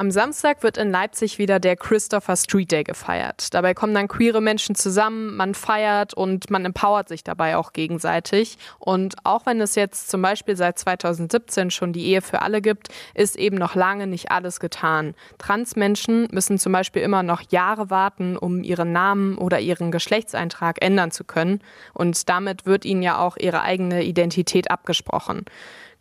Am Samstag wird in Leipzig wieder der Christopher Street Day gefeiert. Dabei kommen dann queere Menschen zusammen, man feiert und man empowert sich dabei auch gegenseitig. Und auch wenn es jetzt zum Beispiel seit 2017 schon die Ehe für alle gibt, ist eben noch lange nicht alles getan. Transmenschen müssen zum Beispiel immer noch Jahre warten, um ihren Namen oder ihren Geschlechtseintrag ändern zu können. Und damit wird ihnen ja auch ihre eigene Identität abgesprochen.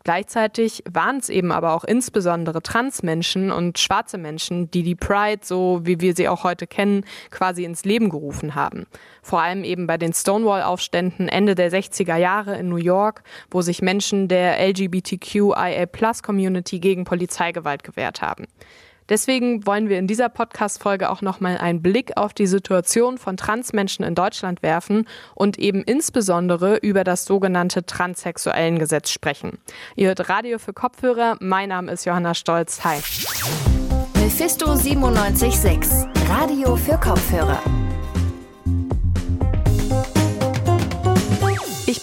Gleichzeitig waren es eben aber auch insbesondere Transmenschen und schwarze Menschen, die die Pride, so wie wir sie auch heute kennen, quasi ins Leben gerufen haben. Vor allem eben bei den Stonewall-Aufständen Ende der 60er Jahre in New York, wo sich Menschen der LGBTQIA-Plus-Community gegen Polizeigewalt gewehrt haben. Deswegen wollen wir in dieser Podcast-Folge auch nochmal einen Blick auf die Situation von Transmenschen in Deutschland werfen und eben insbesondere über das sogenannte Transsexuellengesetz sprechen. Ihr hört Radio für Kopfhörer. Mein Name ist Johanna Stolz. Hi. Mephisto 976. Radio für Kopfhörer.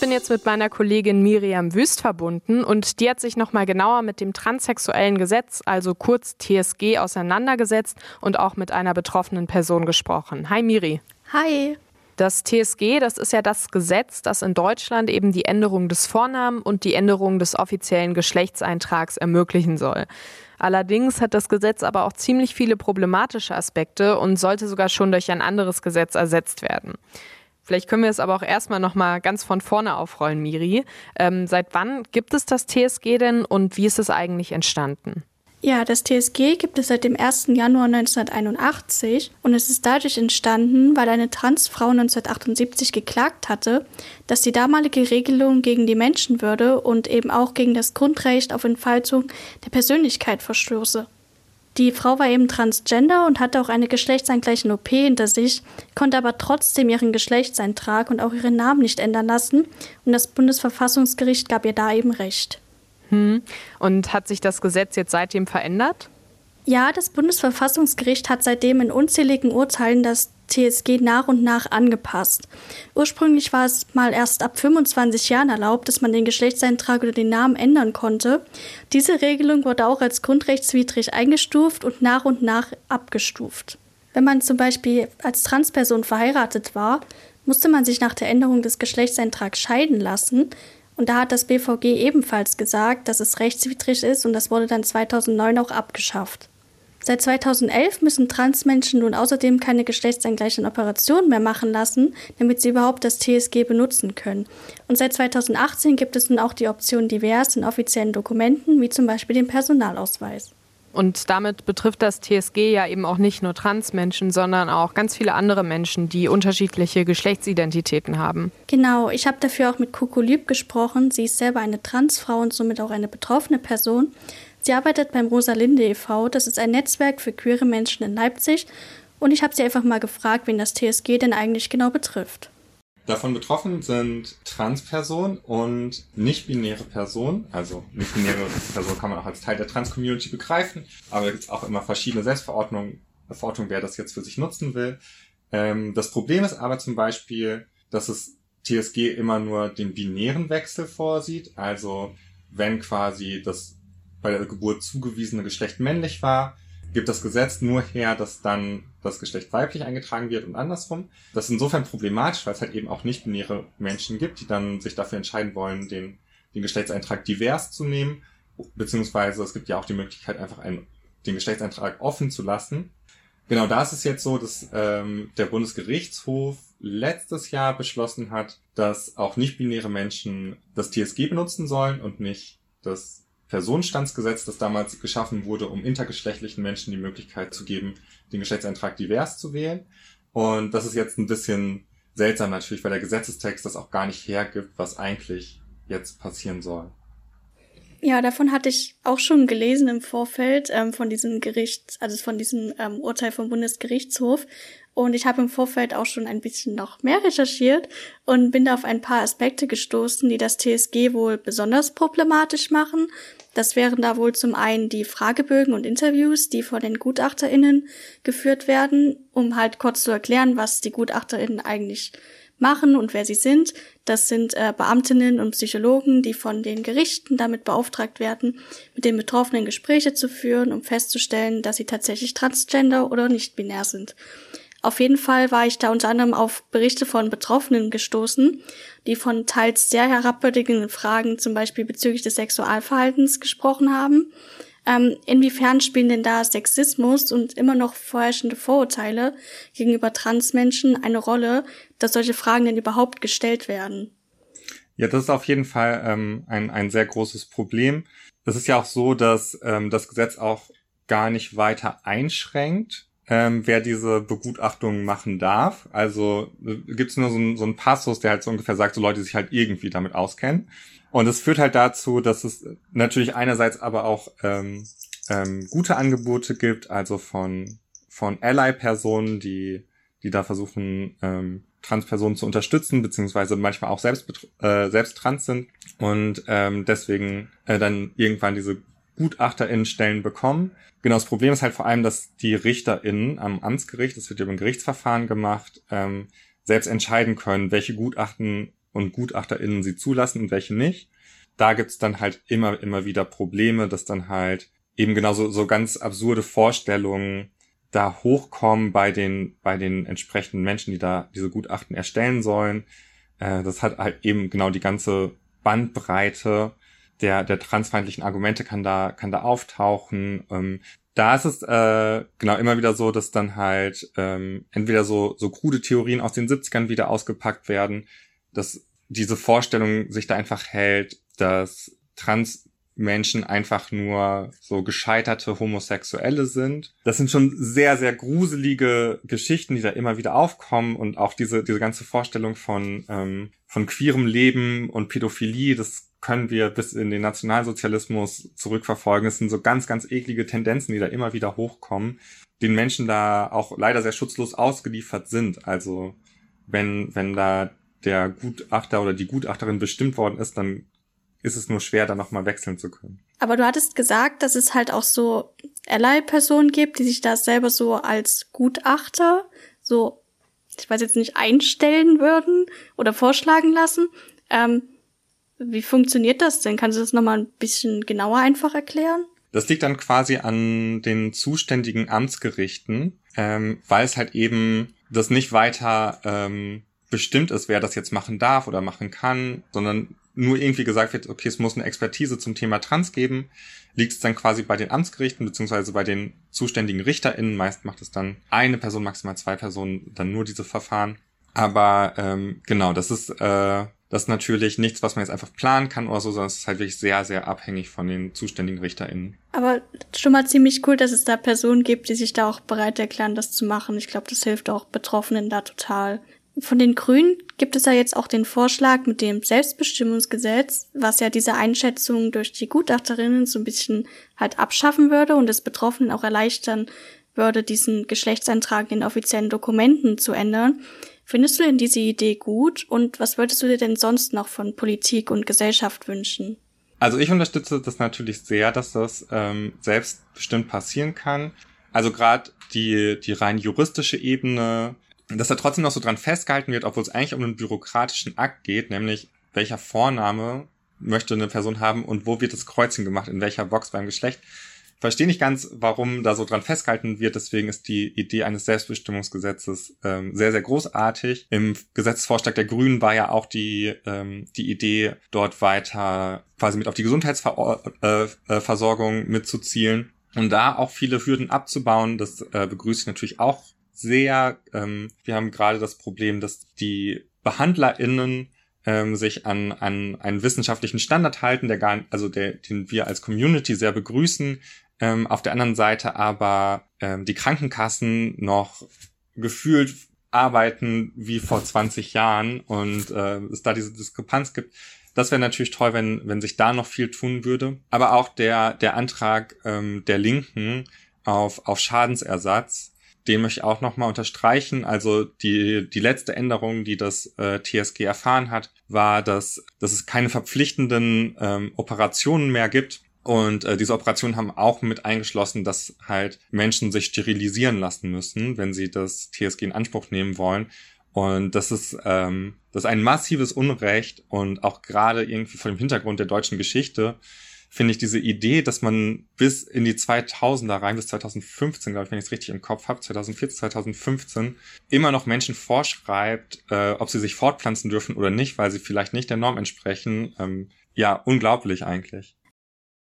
Bin jetzt mit meiner Kollegin Miriam Wüst verbunden und die hat sich nochmal genauer mit dem transsexuellen Gesetz, also kurz TSG, auseinandergesetzt und auch mit einer betroffenen Person gesprochen. Hi Miri. Hi. Das TSG, das ist ja das Gesetz, das in Deutschland eben die Änderung des Vornamen und die Änderung des offiziellen Geschlechtseintrags ermöglichen soll. Allerdings hat das Gesetz aber auch ziemlich viele problematische Aspekte und sollte sogar schon durch ein anderes Gesetz ersetzt werden. Vielleicht können wir es aber auch erstmal nochmal ganz von vorne aufrollen, Miri. Ähm, seit wann gibt es das TSG denn und wie ist es eigentlich entstanden? Ja, das TSG gibt es seit dem 1. Januar 1981 und es ist dadurch entstanden, weil eine Transfrau 1978 geklagt hatte, dass die damalige Regelung gegen die Menschenwürde und eben auch gegen das Grundrecht auf Entfaltung der Persönlichkeit verstoße. Die Frau war eben transgender und hatte auch eine geschlechtsangleichende OP hinter sich, konnte aber trotzdem ihren Geschlechtseintrag und auch ihren Namen nicht ändern lassen und das Bundesverfassungsgericht gab ihr da eben recht. Hm. Und hat sich das Gesetz jetzt seitdem verändert? Ja, das Bundesverfassungsgericht hat seitdem in unzähligen Urteilen das TSG nach und nach angepasst. Ursprünglich war es mal erst ab 25 Jahren erlaubt, dass man den Geschlechtseintrag oder den Namen ändern konnte. Diese Regelung wurde auch als grundrechtswidrig eingestuft und nach und nach abgestuft. Wenn man zum Beispiel als Transperson verheiratet war, musste man sich nach der Änderung des Geschlechtseintrags scheiden lassen. Und da hat das BVG ebenfalls gesagt, dass es rechtswidrig ist und das wurde dann 2009 auch abgeschafft. Seit 2011 müssen Transmenschen nun außerdem keine geschlechtsangleichenden Operationen mehr machen lassen, damit sie überhaupt das TSG benutzen können. Und seit 2018 gibt es nun auch die Option divers in offiziellen Dokumenten, wie zum Beispiel den Personalausweis. Und damit betrifft das TSG ja eben auch nicht nur Transmenschen, sondern auch ganz viele andere Menschen, die unterschiedliche Geschlechtsidentitäten haben. Genau, ich habe dafür auch mit Coco Lieb gesprochen. Sie ist selber eine Transfrau und somit auch eine betroffene Person. Sie arbeitet beim Rosalinde e.V., das ist ein Netzwerk für queere Menschen in Leipzig. Und ich habe sie einfach mal gefragt, wen das TSG denn eigentlich genau betrifft. Davon betroffen sind Transpersonen und nicht-binäre Personen. Also nicht-binäre Personen kann man auch als Teil der Trans-Community begreifen, aber da gibt es auch immer verschiedene Selbstverordnungen, Verordnungen, wer das jetzt für sich nutzen will. Ähm, das Problem ist aber zum Beispiel, dass es TSG immer nur den binären Wechsel vorsieht. Also wenn quasi das bei der Geburt zugewiesene Geschlecht männlich war, gibt das Gesetz nur her, dass dann das Geschlecht weiblich eingetragen wird und andersrum. Das ist insofern problematisch, weil es halt eben auch nicht-binäre Menschen gibt, die dann sich dafür entscheiden wollen, den, den Geschlechtseintrag divers zu nehmen. Beziehungsweise es gibt ja auch die Möglichkeit, einfach einen, den Geschlechtseintrag offen zu lassen. Genau da ist es jetzt so, dass ähm, der Bundesgerichtshof letztes Jahr beschlossen hat, dass auch nicht-binäre Menschen das TSG benutzen sollen und nicht das Personenstandsgesetz, das damals geschaffen wurde, um intergeschlechtlichen Menschen die Möglichkeit zu geben, den Geschlechtseintrag divers zu wählen. Und das ist jetzt ein bisschen seltsam natürlich, weil der Gesetzestext das auch gar nicht hergibt, was eigentlich jetzt passieren soll. Ja, davon hatte ich auch schon gelesen im Vorfeld ähm, von diesem Gericht, also von diesem ähm, Urteil vom Bundesgerichtshof. Und ich habe im Vorfeld auch schon ein bisschen noch mehr recherchiert und bin da auf ein paar Aspekte gestoßen, die das TSG wohl besonders problematisch machen. Das wären da wohl zum einen die Fragebögen und Interviews, die von den GutachterInnen geführt werden, um halt kurz zu erklären, was die GutachterInnen eigentlich machen und wer sie sind. Das sind äh, Beamtinnen und Psychologen, die von den Gerichten damit beauftragt werden, mit den Betroffenen Gespräche zu führen, um festzustellen, dass sie tatsächlich transgender oder nicht binär sind. Auf jeden Fall war ich da unter anderem auf Berichte von Betroffenen gestoßen, die von teils sehr herabwürdigenden Fragen, zum Beispiel bezüglich des Sexualverhaltens, gesprochen haben. Ähm, inwiefern spielen denn da Sexismus und immer noch vorherrschende Vorurteile gegenüber Transmenschen eine Rolle, dass solche Fragen denn überhaupt gestellt werden? Ja, das ist auf jeden Fall ähm, ein, ein sehr großes Problem. Es ist ja auch so, dass ähm, das Gesetz auch gar nicht weiter einschränkt, ähm, wer diese Begutachtung machen darf. Also äh, gibt es nur so, ein, so einen Passus, der halt so ungefähr sagt, so Leute, die sich halt irgendwie damit auskennen. Und es führt halt dazu, dass es natürlich einerseits aber auch ähm, ähm, gute Angebote gibt, also von, von Ally-Personen, die, die da versuchen, ähm, Transpersonen zu unterstützen, beziehungsweise manchmal auch selbst, äh, selbst trans sind und ähm, deswegen äh, dann irgendwann diese GutachterInnen-Stellen bekommen. Genau, das Problem ist halt vor allem, dass die RichterInnen am Amtsgericht, das wird ja ein Gerichtsverfahren gemacht, ähm, selbst entscheiden können, welche Gutachten und GutachterInnen sie zulassen und welche nicht. Da gibt's dann halt immer, immer wieder Probleme, dass dann halt eben genauso so ganz absurde Vorstellungen da hochkommen bei den, bei den entsprechenden Menschen, die da diese Gutachten erstellen sollen. Äh, das hat halt eben genau die ganze Bandbreite der, der transfeindlichen Argumente kann da, kann da auftauchen. Ähm, da ist es äh, genau immer wieder so, dass dann halt ähm, entweder so, so krude Theorien aus den 70ern wieder ausgepackt werden, dass diese Vorstellung sich da einfach hält, dass Transmenschen einfach nur so gescheiterte Homosexuelle sind. Das sind schon sehr, sehr gruselige Geschichten, die da immer wieder aufkommen und auch diese, diese ganze Vorstellung von, ähm, von queerem Leben und Pädophilie, das können wir bis in den Nationalsozialismus zurückverfolgen. Es sind so ganz, ganz eklige Tendenzen, die da immer wieder hochkommen, den Menschen da auch leider sehr schutzlos ausgeliefert sind. Also wenn, wenn da der Gutachter oder die Gutachterin bestimmt worden ist, dann ist es nur schwer, da nochmal wechseln zu können. Aber du hattest gesagt, dass es halt auch so Ally-Personen gibt, die sich da selber so als Gutachter so, ich weiß jetzt nicht, einstellen würden oder vorschlagen lassen. Ähm, wie funktioniert das denn? Kannst du das nochmal ein bisschen genauer einfach erklären? Das liegt dann quasi an den zuständigen Amtsgerichten, ähm, weil es halt eben das nicht weiter ähm, bestimmt ist, wer das jetzt machen darf oder machen kann, sondern nur irgendwie gesagt wird, okay, es muss eine Expertise zum Thema Trans geben, liegt es dann quasi bei den Amtsgerichten beziehungsweise bei den zuständigen RichterInnen. Meist macht es dann eine Person, maximal zwei Personen, dann nur diese Verfahren. Aber ähm, genau, das ist äh, das ist natürlich nichts, was man jetzt einfach planen kann oder so, sondern es ist halt wirklich sehr, sehr abhängig von den zuständigen RichterInnen. Aber schon mal ziemlich cool, dass es da Personen gibt, die sich da auch bereit erklären, das zu machen. Ich glaube, das hilft auch Betroffenen da total. Von den Grünen gibt es ja jetzt auch den Vorschlag mit dem Selbstbestimmungsgesetz, was ja diese Einschätzung durch die Gutachterinnen so ein bisschen halt abschaffen würde und es Betroffenen auch erleichtern würde, diesen Geschlechtseintrag in offiziellen Dokumenten zu ändern. Findest du denn diese Idee gut und was würdest du dir denn sonst noch von Politik und Gesellschaft wünschen? Also ich unterstütze das natürlich sehr, dass das ähm, selbstbestimmt passieren kann. Also gerade die, die rein juristische Ebene dass da trotzdem noch so dran festgehalten wird, obwohl es eigentlich um einen bürokratischen Akt geht, nämlich welcher Vorname möchte eine Person haben und wo wird das Kreuzchen gemacht, in welcher Box beim Geschlecht. Verstehe nicht ganz, warum da so dran festgehalten wird. Deswegen ist die Idee eines Selbstbestimmungsgesetzes ähm, sehr, sehr großartig. Im Gesetzesvorschlag der Grünen war ja auch die, ähm, die Idee, dort weiter quasi mit auf die Gesundheitsversorgung äh, äh, mitzuzielen und da auch viele Hürden abzubauen. Das äh, begrüße ich natürlich auch sehr, ähm, wir haben gerade das Problem, dass die BehandlerInnen ähm, sich an, an einen wissenschaftlichen Standard halten, der gar, also der, den wir als Community sehr begrüßen. Ähm, auf der anderen Seite aber ähm, die Krankenkassen noch gefühlt arbeiten wie vor 20 Jahren und äh, es da diese Diskrepanz gibt. Das wäre natürlich toll, wenn, wenn sich da noch viel tun würde. Aber auch der, der Antrag ähm, der Linken auf, auf Schadensersatz den möchte ich auch nochmal unterstreichen. Also die, die letzte Änderung, die das äh, TSG erfahren hat, war, dass, dass es keine verpflichtenden ähm, Operationen mehr gibt. Und äh, diese Operationen haben auch mit eingeschlossen, dass halt Menschen sich sterilisieren lassen müssen, wenn sie das TSG in Anspruch nehmen wollen. Und das ist, ähm, das ist ein massives Unrecht und auch gerade irgendwie vor dem Hintergrund der deutschen Geschichte finde ich diese Idee, dass man bis in die 2000er rein, bis 2015, glaube ich, wenn ich es richtig im Kopf habe, 2014, 2015, immer noch Menschen vorschreibt, äh, ob sie sich fortpflanzen dürfen oder nicht, weil sie vielleicht nicht der Norm entsprechen. Ähm, ja, unglaublich eigentlich.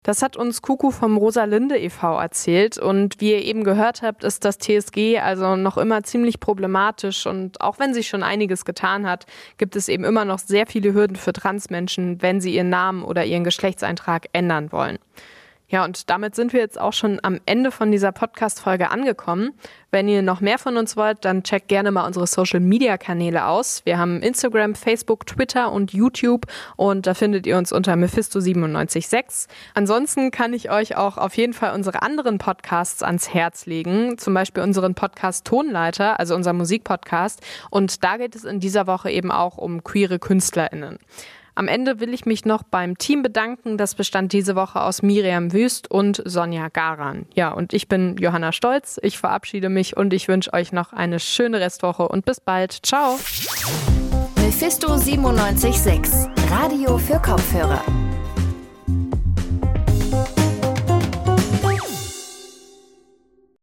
Das hat uns Kuku vom Rosalinde e.V. erzählt und wie ihr eben gehört habt, ist das TSG also noch immer ziemlich problematisch und auch wenn sich schon einiges getan hat, gibt es eben immer noch sehr viele Hürden für Transmenschen, wenn sie ihren Namen oder ihren Geschlechtseintrag ändern wollen. Ja, und damit sind wir jetzt auch schon am Ende von dieser Podcast-Folge angekommen. Wenn ihr noch mehr von uns wollt, dann checkt gerne mal unsere Social-Media-Kanäle aus. Wir haben Instagram, Facebook, Twitter und YouTube und da findet ihr uns unter Mephisto976. Ansonsten kann ich euch auch auf jeden Fall unsere anderen Podcasts ans Herz legen, zum Beispiel unseren Podcast Tonleiter, also unser Musikpodcast. Und da geht es in dieser Woche eben auch um queere KünstlerInnen. Am Ende will ich mich noch beim Team bedanken. Das bestand diese Woche aus Miriam Wüst und Sonja Garan. Ja, und ich bin Johanna Stolz. Ich verabschiede mich und ich wünsche euch noch eine schöne Restwoche und bis bald. Ciao. Mephisto 976, Radio für Kopfhörer.